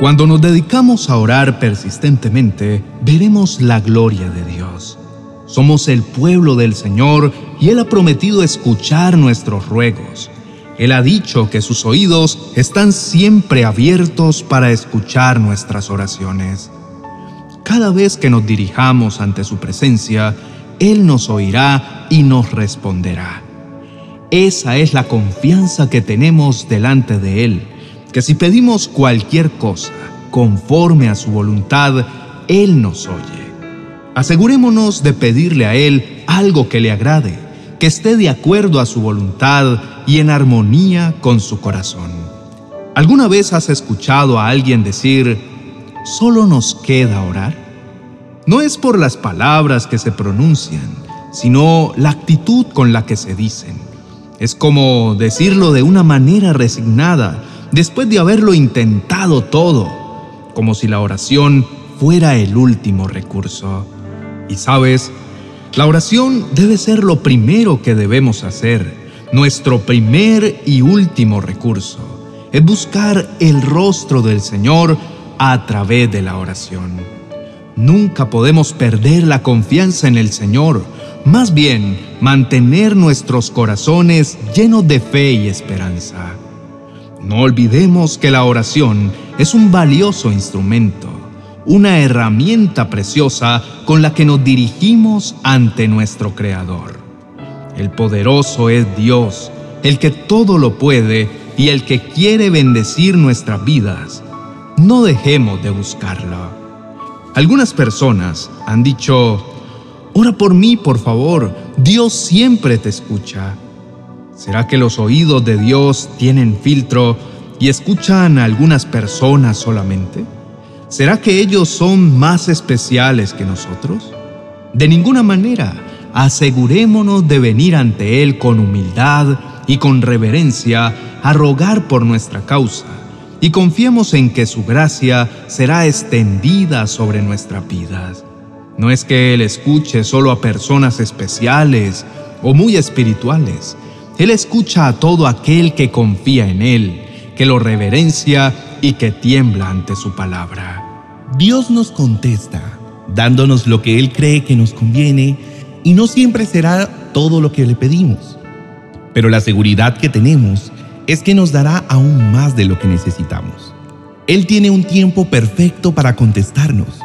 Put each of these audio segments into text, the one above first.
Cuando nos dedicamos a orar persistentemente, veremos la gloria de Dios. Somos el pueblo del Señor y Él ha prometido escuchar nuestros ruegos. Él ha dicho que sus oídos están siempre abiertos para escuchar nuestras oraciones. Cada vez que nos dirijamos ante su presencia, Él nos oirá y nos responderá. Esa es la confianza que tenemos delante de Él, que si pedimos cualquier cosa conforme a su voluntad, Él nos oye. Asegurémonos de pedirle a Él algo que le agrade que esté de acuerdo a su voluntad y en armonía con su corazón. ¿Alguna vez has escuchado a alguien decir, solo nos queda orar? No es por las palabras que se pronuncian, sino la actitud con la que se dicen. Es como decirlo de una manera resignada, después de haberlo intentado todo, como si la oración fuera el último recurso. Y sabes, la oración debe ser lo primero que debemos hacer, nuestro primer y último recurso. Es buscar el rostro del Señor a través de la oración. Nunca podemos perder la confianza en el Señor, más bien mantener nuestros corazones llenos de fe y esperanza. No olvidemos que la oración es un valioso instrumento una herramienta preciosa con la que nos dirigimos ante nuestro Creador. El poderoso es Dios, el que todo lo puede y el que quiere bendecir nuestras vidas. No dejemos de buscarlo. Algunas personas han dicho, ora por mí, por favor, Dios siempre te escucha. ¿Será que los oídos de Dios tienen filtro y escuchan a algunas personas solamente? ¿Será que ellos son más especiales que nosotros? De ninguna manera. Asegurémonos de venir ante Él con humildad y con reverencia a rogar por nuestra causa y confiemos en que su gracia será extendida sobre nuestras vidas. No es que Él escuche solo a personas especiales o muy espirituales. Él escucha a todo aquel que confía en Él, que lo reverencia y que tiembla ante su palabra. Dios nos contesta, dándonos lo que Él cree que nos conviene, y no siempre será todo lo que le pedimos. Pero la seguridad que tenemos es que nos dará aún más de lo que necesitamos. Él tiene un tiempo perfecto para contestarnos.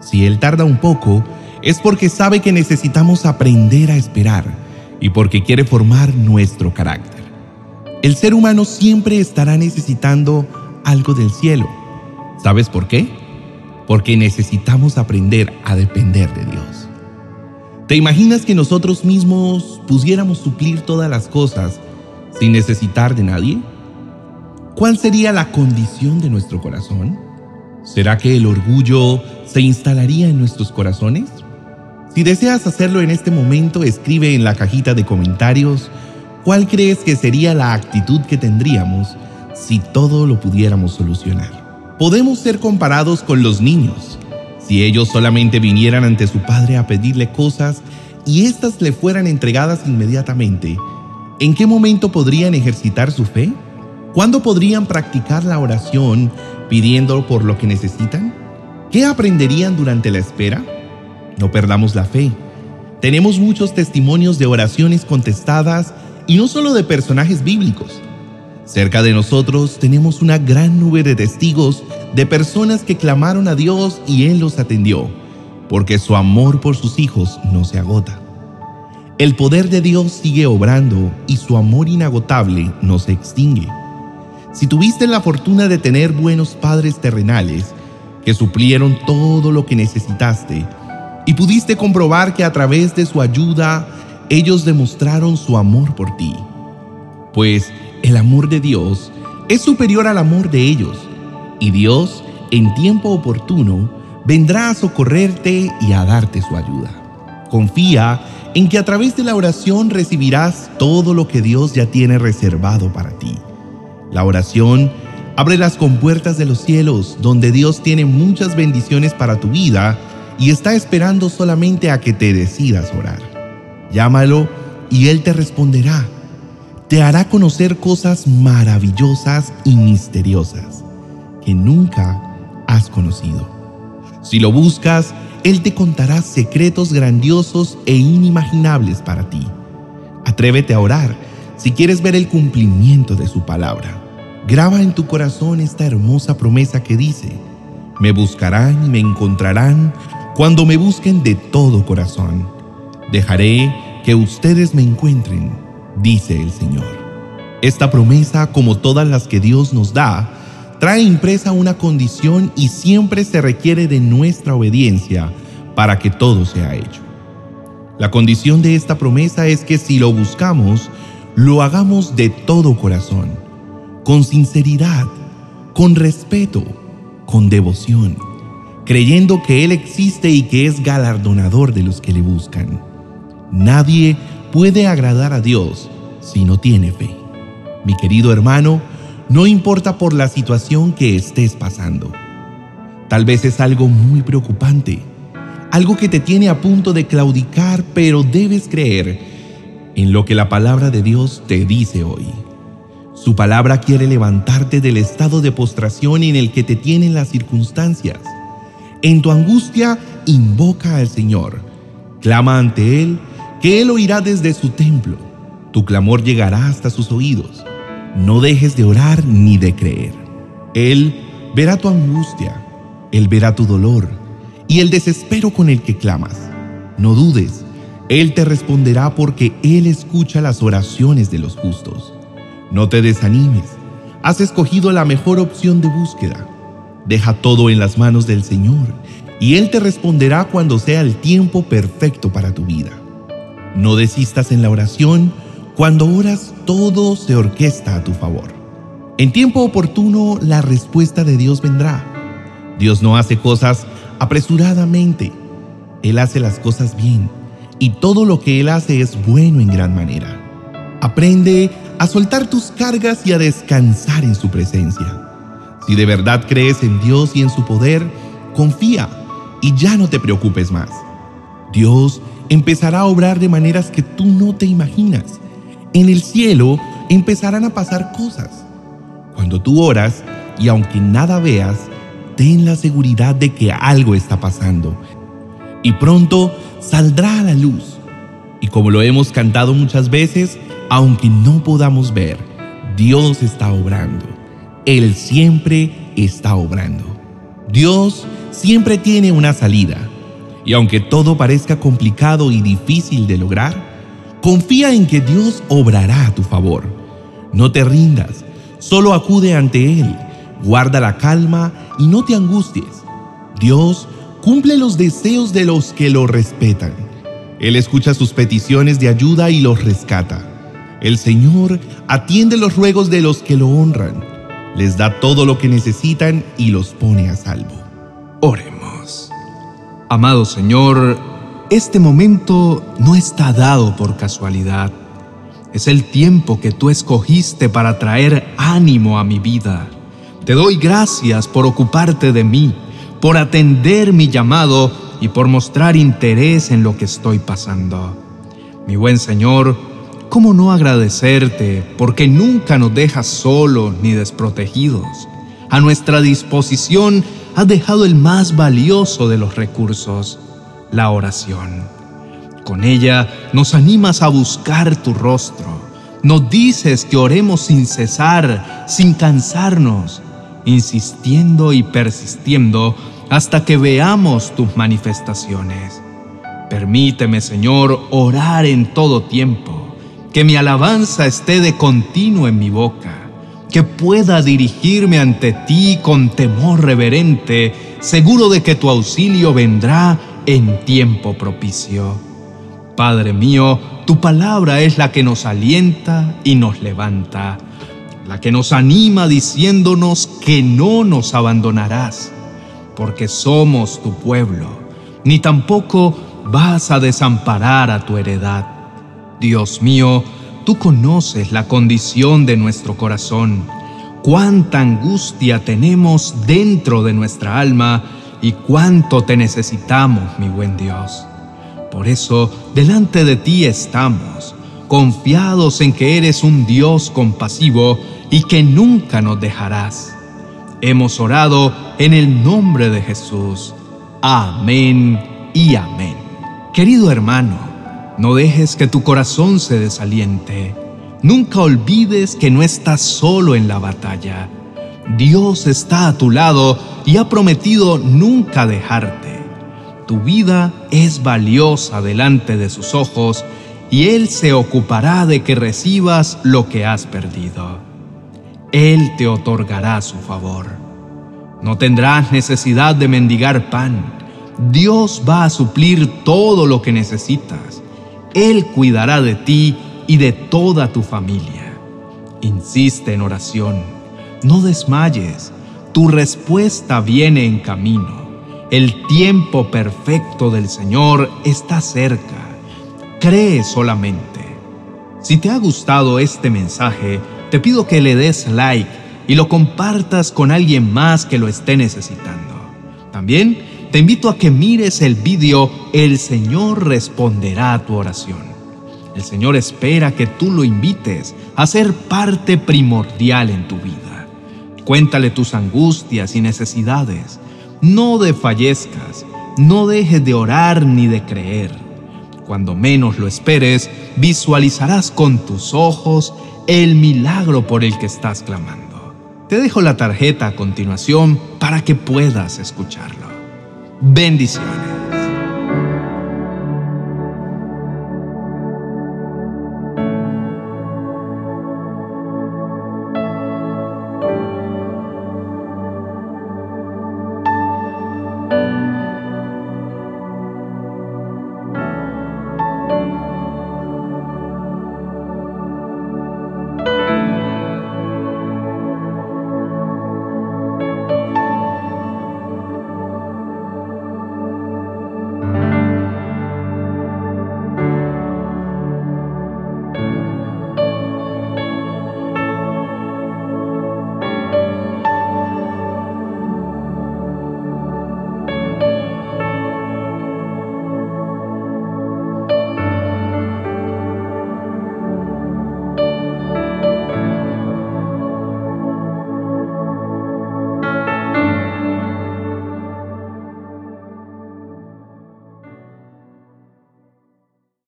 Si Él tarda un poco, es porque sabe que necesitamos aprender a esperar y porque quiere formar nuestro carácter. El ser humano siempre estará necesitando algo del cielo. ¿Sabes por qué? Porque necesitamos aprender a depender de Dios. ¿Te imaginas que nosotros mismos pudiéramos suplir todas las cosas sin necesitar de nadie? ¿Cuál sería la condición de nuestro corazón? ¿Será que el orgullo se instalaría en nuestros corazones? Si deseas hacerlo en este momento, escribe en la cajita de comentarios cuál crees que sería la actitud que tendríamos si todo lo pudiéramos solucionar. Podemos ser comparados con los niños. Si ellos solamente vinieran ante su padre a pedirle cosas y éstas le fueran entregadas inmediatamente, ¿en qué momento podrían ejercitar su fe? ¿Cuándo podrían practicar la oración pidiendo por lo que necesitan? ¿Qué aprenderían durante la espera? No perdamos la fe. Tenemos muchos testimonios de oraciones contestadas y no solo de personajes bíblicos. Cerca de nosotros tenemos una gran nube de testigos de personas que clamaron a Dios y Él los atendió, porque su amor por sus hijos no se agota. El poder de Dios sigue obrando y su amor inagotable no se extingue. Si tuviste la fortuna de tener buenos padres terrenales que suplieron todo lo que necesitaste y pudiste comprobar que a través de su ayuda ellos demostraron su amor por ti, pues el amor de Dios es superior al amor de ellos, y Dios, en tiempo oportuno, vendrá a socorrerte y a darte su ayuda. Confía en que a través de la oración recibirás todo lo que Dios ya tiene reservado para ti. La oración abre las compuertas de los cielos, donde Dios tiene muchas bendiciones para tu vida y está esperando solamente a que te decidas orar. Llámalo y Él te responderá te hará conocer cosas maravillosas y misteriosas que nunca has conocido. Si lo buscas, Él te contará secretos grandiosos e inimaginables para ti. Atrévete a orar si quieres ver el cumplimiento de su palabra. Graba en tu corazón esta hermosa promesa que dice, me buscarán y me encontrarán cuando me busquen de todo corazón. Dejaré que ustedes me encuentren, dice el Señor. Esta promesa, como todas las que Dios nos da, trae impresa una condición y siempre se requiere de nuestra obediencia para que todo sea hecho. La condición de esta promesa es que si lo buscamos, lo hagamos de todo corazón, con sinceridad, con respeto, con devoción, creyendo que Él existe y que es galardonador de los que le buscan. Nadie puede agradar a Dios si no tiene fe. Mi querido hermano, no importa por la situación que estés pasando. Tal vez es algo muy preocupante, algo que te tiene a punto de claudicar, pero debes creer en lo que la palabra de Dios te dice hoy. Su palabra quiere levantarte del estado de postración en el que te tienen las circunstancias. En tu angustia, invoca al Señor. Clama ante Él, que Él oirá desde su templo. Tu clamor llegará hasta sus oídos. No dejes de orar ni de creer. Él verá tu angustia, Él verá tu dolor y el desespero con el que clamas. No dudes, Él te responderá porque Él escucha las oraciones de los justos. No te desanimes. Has escogido la mejor opción de búsqueda. Deja todo en las manos del Señor y Él te responderá cuando sea el tiempo perfecto para tu vida. No desistas en la oración. Cuando oras, todo se orquesta a tu favor. En tiempo oportuno, la respuesta de Dios vendrá. Dios no hace cosas apresuradamente. Él hace las cosas bien y todo lo que Él hace es bueno en gran manera. Aprende a soltar tus cargas y a descansar en su presencia. Si de verdad crees en Dios y en su poder, confía y ya no te preocupes más. Dios empezará a obrar de maneras que tú no te imaginas. En el cielo empezarán a pasar cosas. Cuando tú oras y aunque nada veas, ten la seguridad de que algo está pasando. Y pronto saldrá a la luz. Y como lo hemos cantado muchas veces, aunque no podamos ver, Dios está obrando. Él siempre está obrando. Dios siempre tiene una salida. Y aunque todo parezca complicado y difícil de lograr, confía en que Dios obrará a tu favor. No te rindas, solo acude ante Él, guarda la calma y no te angusties. Dios cumple los deseos de los que lo respetan. Él escucha sus peticiones de ayuda y los rescata. El Señor atiende los ruegos de los que lo honran, les da todo lo que necesitan y los pone a salvo. Oremos. Amado Señor, este momento no está dado por casualidad. Es el tiempo que tú escogiste para traer ánimo a mi vida. Te doy gracias por ocuparte de mí, por atender mi llamado y por mostrar interés en lo que estoy pasando. Mi buen Señor, ¿Cómo no agradecerte porque nunca nos dejas solos ni desprotegidos? A nuestra disposición has dejado el más valioso de los recursos, la oración. Con ella nos animas a buscar tu rostro. Nos dices que oremos sin cesar, sin cansarnos, insistiendo y persistiendo hasta que veamos tus manifestaciones. Permíteme, Señor, orar en todo tiempo que mi alabanza esté de continuo en mi boca, que pueda dirigirme ante ti con temor reverente, seguro de que tu auxilio vendrá en tiempo propicio. Padre mío, tu palabra es la que nos alienta y nos levanta, la que nos anima diciéndonos que no nos abandonarás, porque somos tu pueblo, ni tampoco vas a desamparar a tu heredad. Dios mío, tú conoces la condición de nuestro corazón, cuánta angustia tenemos dentro de nuestra alma y cuánto te necesitamos, mi buen Dios. Por eso, delante de ti estamos, confiados en que eres un Dios compasivo y que nunca nos dejarás. Hemos orado en el nombre de Jesús. Amén y amén. Querido hermano, no dejes que tu corazón se desaliente. Nunca olvides que no estás solo en la batalla. Dios está a tu lado y ha prometido nunca dejarte. Tu vida es valiosa delante de sus ojos y Él se ocupará de que recibas lo que has perdido. Él te otorgará su favor. No tendrás necesidad de mendigar pan. Dios va a suplir todo lo que necesitas. Él cuidará de ti y de toda tu familia. Insiste en oración. No desmayes. Tu respuesta viene en camino. El tiempo perfecto del Señor está cerca. Cree solamente. Si te ha gustado este mensaje, te pido que le des like y lo compartas con alguien más que lo esté necesitando. También te invito a que mires el vídeo El Señor responderá a tu oración. El Señor espera que tú lo invites a ser parte primordial en tu vida. Cuéntale tus angustias y necesidades. No desfallezcas, no dejes de orar ni de creer. Cuando menos lo esperes, visualizarás con tus ojos el milagro por el que estás clamando. Te dejo la tarjeta a continuación para que puedas escucharlo. Bendiciones.